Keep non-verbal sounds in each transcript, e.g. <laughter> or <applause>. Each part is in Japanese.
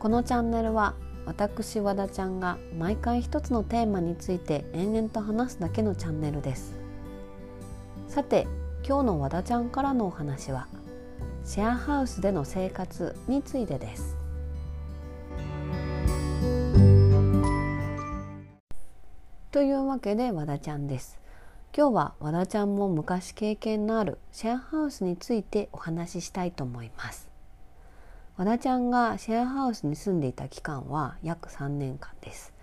このチャンネルは私和田ちゃんが毎回一つのテーマについて延々と話すだけのチャンネルです。さて今日の和田ちゃんからのお話はシェアハウスでの生活についてです。というわけで和田ちゃんです。今日は和田ちゃんも昔経験のあるシェアハウスについてお話ししたいと思います。和田ちゃんがシェアハウスに住んでいた期間は約3年間です。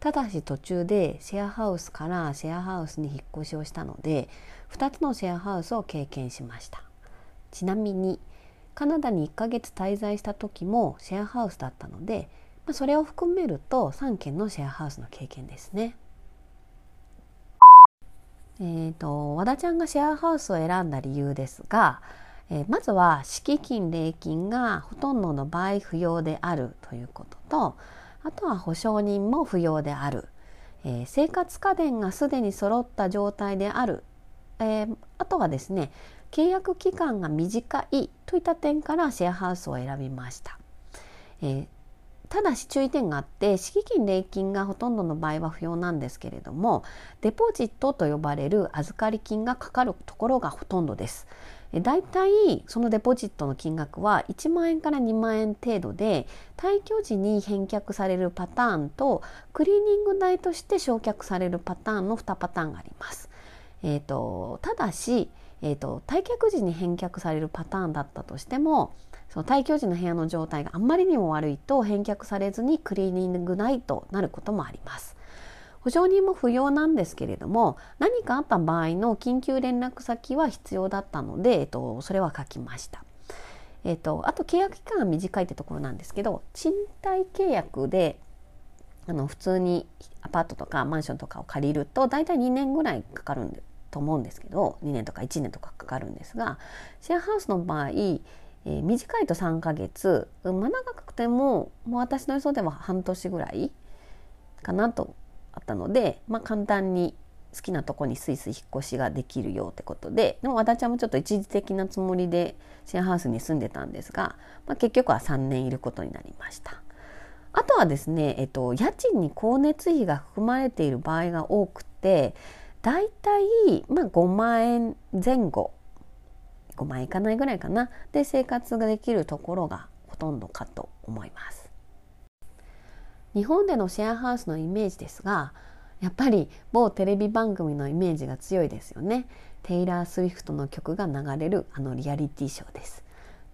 ただし途中でシェアハウスからシェアハウスに引っ越しをしたので2つのシェアハウスを経験しました。ちなみにカナダに1ヶ月滞在した時もシェアハウスだったのでそれを含めると3軒のシェアハウスの経験ですね。えーと和田ちゃんがシェアハウスを選んだ理由ですがえまずは敷金礼金がほとんどの場合不要であるということとあとは保証人も不要である、えー、生活家電がすでに揃った状態である、えー、あとはですね契約期間が短いといった点からシェアハウスを選びました。えーただし注意点があって敷金礼金がほとんどの場合は不要なんですけれどもデポジットと呼ばれる預かり金がかかるところがほとんどです。だいたいそのデポジットの金額は1万円から2万円程度で退去時に返却されるパターンとクリーニング代として焼却されるパターンの2パターンがあります。えーと、ただし、えーと、退却時に返却されるパターンだったとしてもその退去時の部屋の状態があんまりにも悪いと返却されずにクリーニング代となることもあります。保証人も不要なんですけれども何かあった場合の緊急連絡先は必要だったので、えっと、それは書きました。えっと、あと契約期間が短いってところなんですけど賃貸契約であの普通にアパートとかマンションとかを借りると大体2年ぐらいかかるんでと思うんですけど2年とか1年とかかかるんですがシェアハウスの場合、えー、短いと3ヶ月、まあ、長くてももう私の予想では半年ぐらいかなとあったので、まあ、簡単に好きなとこにスイスイ引っ越しができるよってことででも和田ちゃんもちょっと一時的なつもりでシェアハウスに住んでたんですが、まあ、結局は3年いることになりました。あとはですね、えっと、家賃に光熱費が含まれている場合が多くてだいたい、まあ、5万円前後5万円いかないぐらいかなで生活ができるところがほとんどかと思います。日本でのシェアハウスのイメージですがやっぱり某テレビ番組のイメージが強いですよね。テイラー・スウィフトの曲が流れるあのリアリティショーです。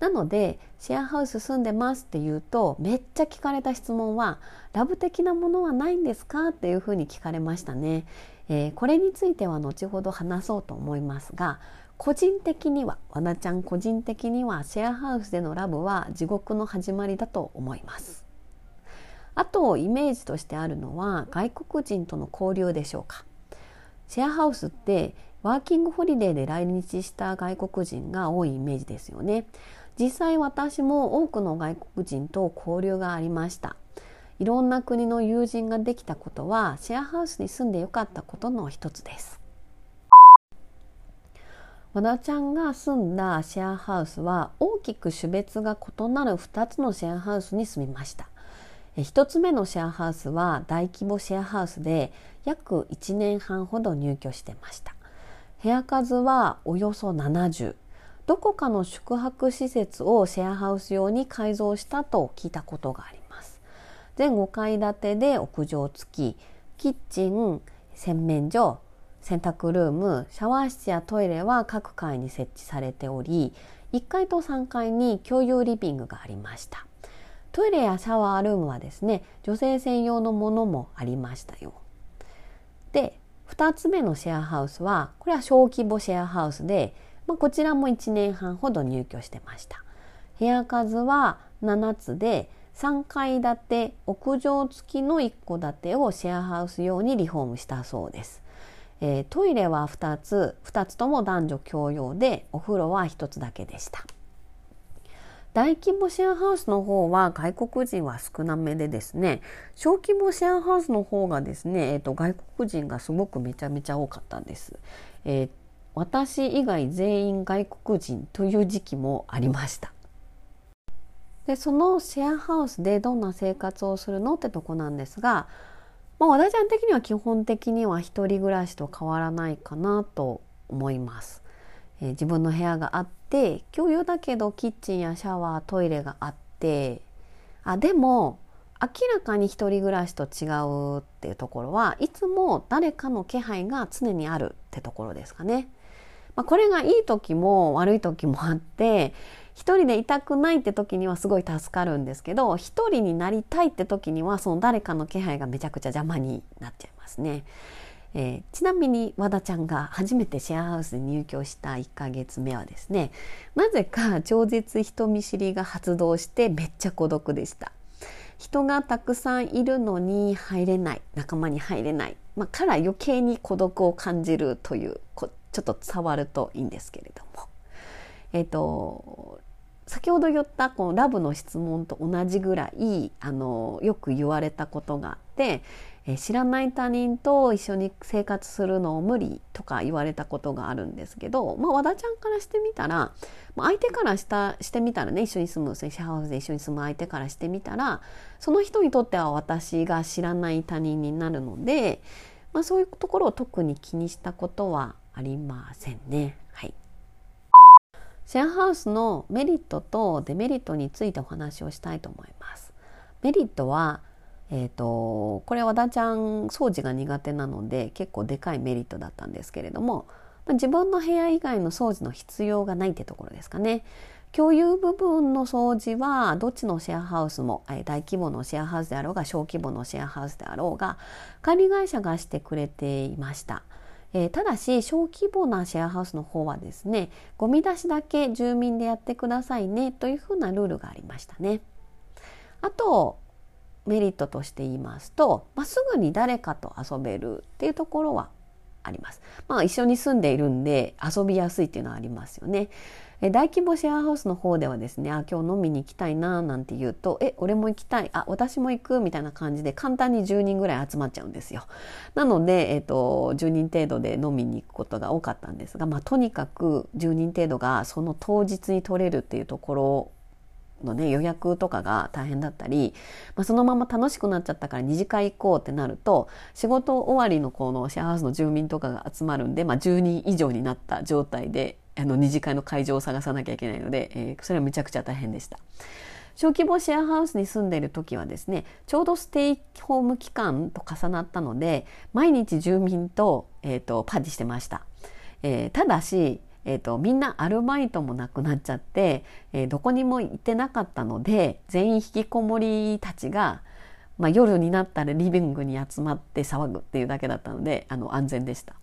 なのでシェアハウス住んでますって言うとめっちゃ聞かれた質問はラブ的なものはないんですか？っていうふうに聞かれましたね、えー、これについては後ほど話そうと思いますが個人的には和田ちゃん個人的にはシェアハウスでのラブは地獄の始まりだと思います。あとイメージとしてあるのは外国人との交流でしょうか。シェアハウスってワーキングホリデーで来日した外国人が多いイメージですよね。実際私も多くの外国人と交流がありました。いろんな国の友人ができたことはシェアハウスに住んでよかったことの一つです。和田ちゃんが住んだシェアハウスは大きく種別が異なる2つのシェアハウスに住みました。1つ目のシェアハウスは大規模シェアハウスで約1年半ほど入居してました。部屋数はおよそ70どこかの宿泊施設をシェアハウス用に改造したと聞いたことがあります。全5階建てで屋上付きキッチン洗面所洗濯ルームシャワー室やトイレは各階に設置されており1階と3階に共有リビングがありました。トイレやシャワールームはですね女性専用のものもありましたよ。で2つ目のシェアハウスはこれは小規模シェアハウスで、まあ、こちらも1年半ほど入居してました。部屋数は7つで3階建て屋上付きの一戸建てをシェアハウス用にリフォームしたそうです。えー、トイレは2つ2つとも男女共用でお風呂は1つだけでした。大規模シェアハウスの方は外国人は少なめでですね小規模シェアハウスの方がですね、えーと、外国人がすごくめちゃめちゃ多かったんです。えー、私以外全員外国人という時期もありました。でそのシェアハウスでどんな生活をするのってとこなんですが、まあ、和田ちゃん的には基本的には一人暮らしと変わらないかなと思います。えー、自分の部屋があって共有だけどキッチンやシャワートイレがあってあでも明らかに一人暮らしと違うっていうところはいつも誰かの気配が常にあるってところですかね。まあ、これがいい時も悪い時もあって一人でいたくないって時にはすごい助かるんですけど一人になりたいって時にはその誰かの気配がめちゃくちゃ邪魔になっちゃいますね。えー、ちなみに和田ちゃんが初めてシェアハウスに入居した1ヶ月目はですねなぜか超絶人見知りが発動してめっちゃ孤独でした人がたくさんいるのに入れない仲間に入れない、まあ、から余計に孤独を感じるというちょっと伝わるといいんですけれども。えっ、ー、と先ほど言ったこのラブの質問と同じぐらいあのよく言われたことがあって、え、知らない他人と一緒に生活するのを無理とか言われたことがあるんですけど、まあ、和田ちゃんからしてみたら、ま、相手からしたしてみたらね一緒に住むシェアハウスで一緒に住む相手からしてみたらその人にとっては私が知らない他人になるので、まあ、そういうところを特に気にしたことはありませんね。はい。シェアハウスのメリットとデメリットについてお話をしたいと思います。メリットは、えーと、これ和田ちゃん掃除が苦手なので結構でかいメリットだったんですけれども自分の部屋以外の掃除の必要がないってところですかね。共有部分の掃除はどっちのシェアハウスも大規模のシェアハウスであろうが小規模のシェアハウスであろうが管理会社がしてくれていました。えー、ただし小規模なシェアハウスの方はですねゴミ出しだけ住民でやってくださいねというふうなルールがありましたね。あとメリットとして言いますと、まあ、すぐに誰かと遊べるっていうところはあります。まあ一緒に住んでいるんで遊びやすいっていうのはありますよね。え大規模シェアハウスの方ではですねあ今日飲みに行きたいななんて言うとえ俺も行きたいあ私も行くみたいな感じで簡単に10人ぐらい集まっちゃうんですよなので、えーと、10人程度で飲みに行くことが多かったんですが、まあ、とにかく10人程度がその当日に取れるっていうところのね予約とかが大変だったり、まあ、そのまま楽しくなっちゃったから二次会行こうってなると仕事終わりのこのシェアハウスの住民とかが集まるんで、まあ、10人以上になった状態であの二次会の会場を探さなきゃいけないので、えー、それはめちゃくちゃ大変でした。小規模シェアハウスに住んでいる時はですねちょうどステイホーム期間と重なったので毎日住民と,、えーと、パーティーしてました、えー、ただし、えーと、みんなアルバイトもなくなっちゃって、えー、どこにも行ってなかったので全員引きこもりたちが、まあ、夜になったらリビングに集まって騒ぐっていうだけだったのであの安全でした。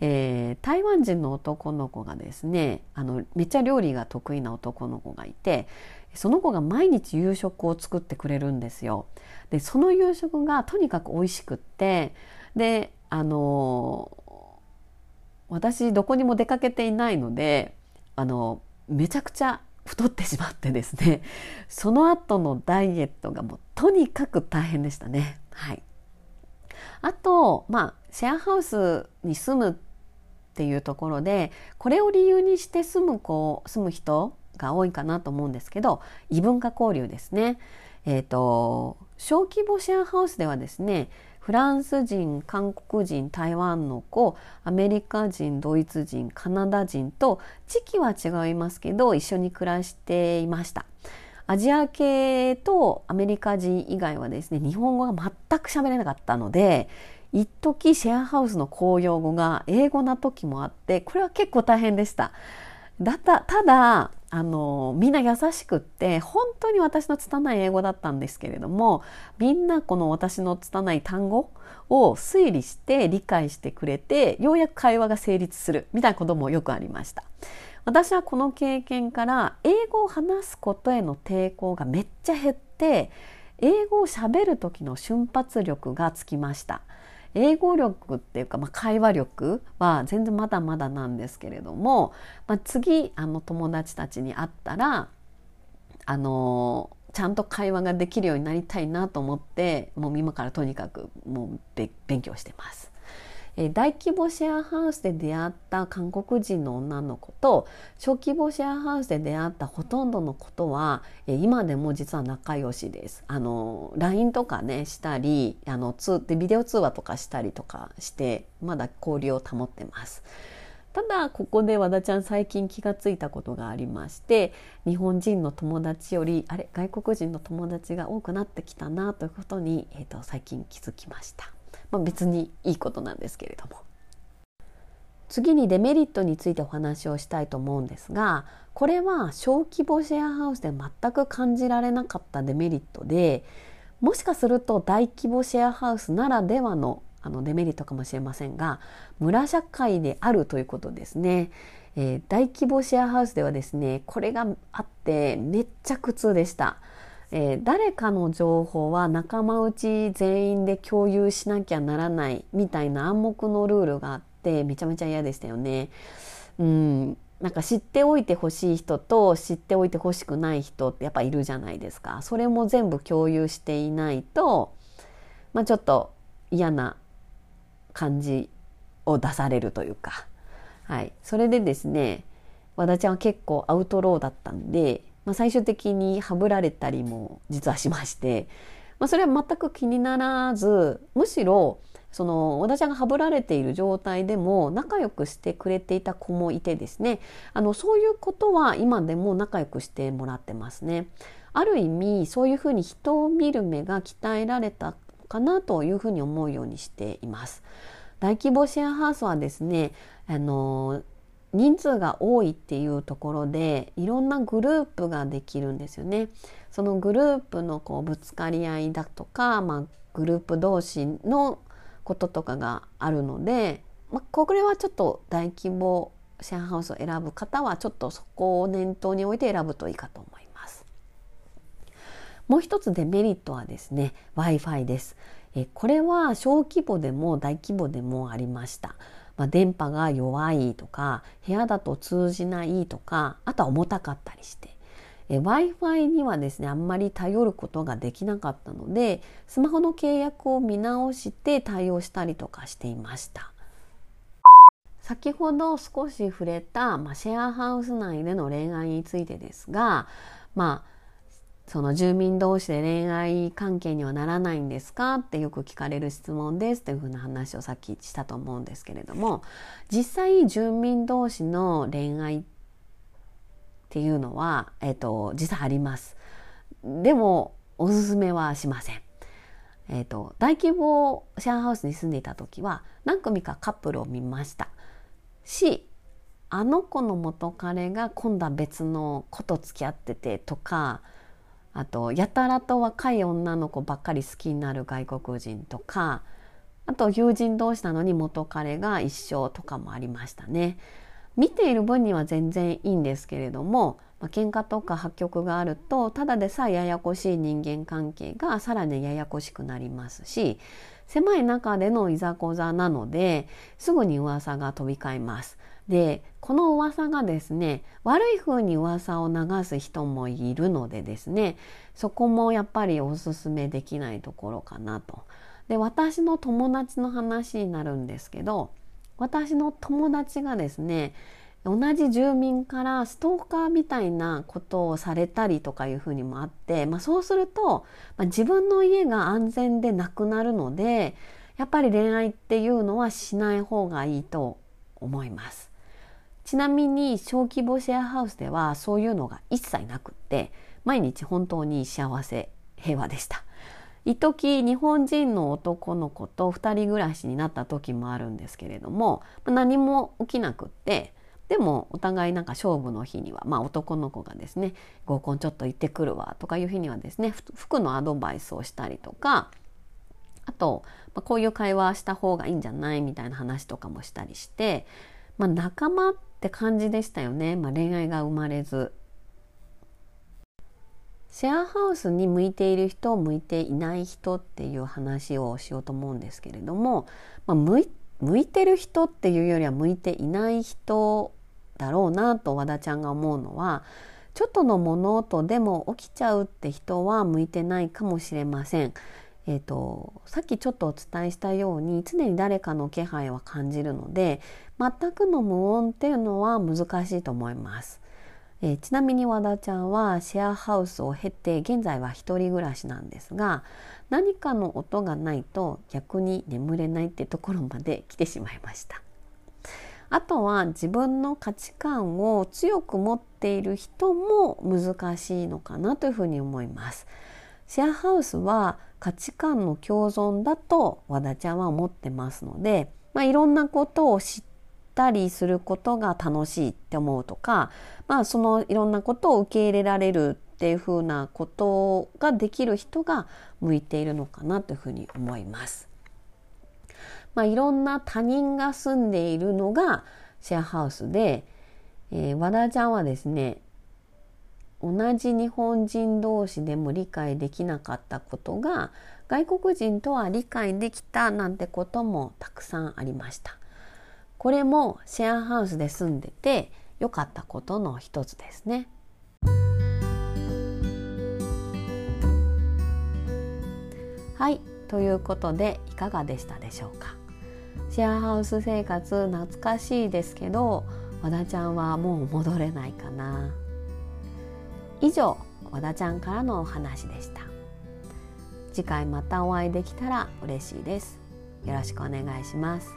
えー、台湾人の男の子がですねあのめっちゃ料理が得意な男の子がいてその子が毎日夕食を作ってくれるんですよ。でその夕食がとにかく美味しくってであの私どこにも出かけていないのであのめちゃくちゃ太ってしまってですね <laughs> その後のダイエットがもうとにかく大変でしたね。はい、あとまあシェアハウスに住むっていうところでこれを理由にして住む子住む人が多いかなと思うんですけど異文化交流ですね。えーと、小規模シェアハウスではですねフランス人韓国人台湾の子アメリカ人ドイツ人カナダ人と地域は違いますけど一緒に暮らしていました。アジア系とアメリカ人以外はですね日本語が全く喋れなかったので一時シェアハウスの公用語が英語な時もあってこれは結構大変でした。だたただあのみんな優しくって本当に私の拙い英語だったんですけれどもみんなこの私の拙い単語を推理して理解してくれてようやく会話が成立するみたいなこともよくありました。私はこの経験から英語を話すことへの抵抗がめっちゃ減って英語をしゃべる時の瞬発力がつきました。英語力っていうか、まあ、会話力は全然まだまだなんですけれども、まあ、次あの友達たちに会ったらあのちゃんと会話ができるようになりたいなと思ってもう今からとにかくもう勉強してます。え大規模シェアハウスで出会った韓国人の女の子と小規模シェアハウスで出会ったほとんどのことは、え今でも実は仲良しです。あの LINE とかねしたりあの通でビデオ通話とかしたりとかしてまだ交流を保ってます。ただここで和田ちゃん最近気がついたことがありまして日本人の友達よりあれ外国人の友達が多くなってきたなということに、えーと、最近気づきました、まあ、別にいいことなんですけれども。次にデメリットについてお話をしたいと思うんですがこれは小規模シェアハウスで全く感じられなかったデメリットでもしかすると大規模シェアハウスならではのあのデメリットかもしれませんが村社会であるということですね、えー、大規模シェアハウスではですねこれがあってめっちゃ苦痛でした、えー、誰かの情報は仲間内全員で共有しなきゃならないみたいな暗黙のルールがあってめちゃめちゃ嫌でしたよね。うん。なんか知っておいてほしい人と知っておいてほしくない人ってやっぱいるじゃないですか。それも全部共有していないとまあちょっと嫌な感じを出されるというか、はい、それでですね和田ちゃんは結構アウトローだったんで、まあ、最終的にはぶられたりも実はしまして、まあ、それは全く気にならずむしろその和田ちゃんがはぶられている状態でも仲良くしてくれていた子もいてですねあのそういうことは今でも仲良くしてもらってますね。ある意味そういうふうに人を見る目が鍛えられたかなというふうに思うようにしています。大規模シェアハウスはですねあの人数が多いっていうところでいろんなグループができるんですよね。そのグループのこうぶつかり合いだとか、まあ、グループ同士のこととかがあるので、まあ、これはちょっと大規模シェアハウスを選ぶ方はちょっとそこを念頭に置いて選ぶといいかと思います。もう一つデメリットはですね Wi-Fi です。えこれは小規模でも大規模でもありました。まあ、電波が弱いとか部屋だと通じないとかあとは重たかったりして。w i f i にはですねあんまり頼ることができなかったのでスマホの契約を見直して対応したりとかしていました。先ほど少し触れた、まあ、シェアハウス内での恋愛についてですがまあその住民同士で恋愛関係にはならないんですか？ってよく聞かれる質問ですというふうな話をさっきしたと思うんですけれども実際住民同士の恋愛っていうのは、えっと、実際あります。でもおすすめはしません。えっと、大規模シェアハウスに住んでいた時は何組かカップルを見ましたしあの子の元彼が今度は別の子と付き合っててとかあとやたらと若い女の子ばっかり好きになる外国人とかあと友人同士なのに元彼が一緒とかもありましたね。見ている分には全然いいんですけれども、まあ、喧嘩とか破局があるとただでさえややこしい人間関係がさらにややこしくなりますし狭い中でのいざこざなのですぐに噂が飛び交います。でこの噂がですね悪い風に噂を流す人もいるのでですねそこもやっぱりおすすめできないところかなと。で私の友達の話になるんですけど私の友達がですね同じ住民からストーカーみたいなことをされたりとかいうふうにもあって、まあ、そうすると、まあ、自分の家が安全でなくなるのでやっぱり恋愛っていうのはしない方がいいと思います。ちなみに小規模シェアハウスではそういうのが一切なくって毎日本当に幸せ平和でした。一時日本人の男の子と2人暮らしになった時もあるんですけれども何も起きなくってでもお互いなんか勝負の日には、まあ、男の子がですね合コンちょっと行ってくるわとかいう日にはですね服のアドバイスをしたりとかあと、まあ、こういう会話した方がいいんじゃないみたいな話とかもしたりして、まあ、仲間って感じでしたよね、まあ、恋愛が生まれず。シェアハウスに向いている人向いていない人っていう話をしようと思うんですけれども、まあ、向い向いてる人っていうよりは向いていない人だろうなと和田ちゃんが思うのはちょっとの物音でも起きちゃうって人は向いてないかもしれません。えーと、さっきちょっとお伝えしたように常に誰かの気配は感じるので全くの無音っていうのは難しいと思います。えー、ちなみに和田ちゃんはシェアハウスを経て現在は一人暮らしなんですが何かの音がないと逆に眠れないってところまで来てしまいました。あとは自分の価値観を強く持っている人も難しいのかなというふうに思います。シェアハウスは価値観の共存だと和田ちゃんは思ってますので、まあ、いろんなことを知ったりすることが楽しいって思うとか、まあ、そのいろんなことを受け入れられるっていうふうなことができる人が向いているのかなというふうに思います。まあ、いろんな他人が住んでいるのがシェアハウスで、えー、和田ちゃんはですね同じ日本人同士でも理解できなかったことが外国人とは理解できたなんてこともたくさんありました。これもシェアハウスで住んでて良かったことの一つですね。はいということでいかがでしたでしょうか？シェアハウス生活懐かしいですけど和田ちゃんはもう戻れないかな。以上和田ちゃんからのお話でした。次回またお会いできたら嬉しいです。よろしくお願いします。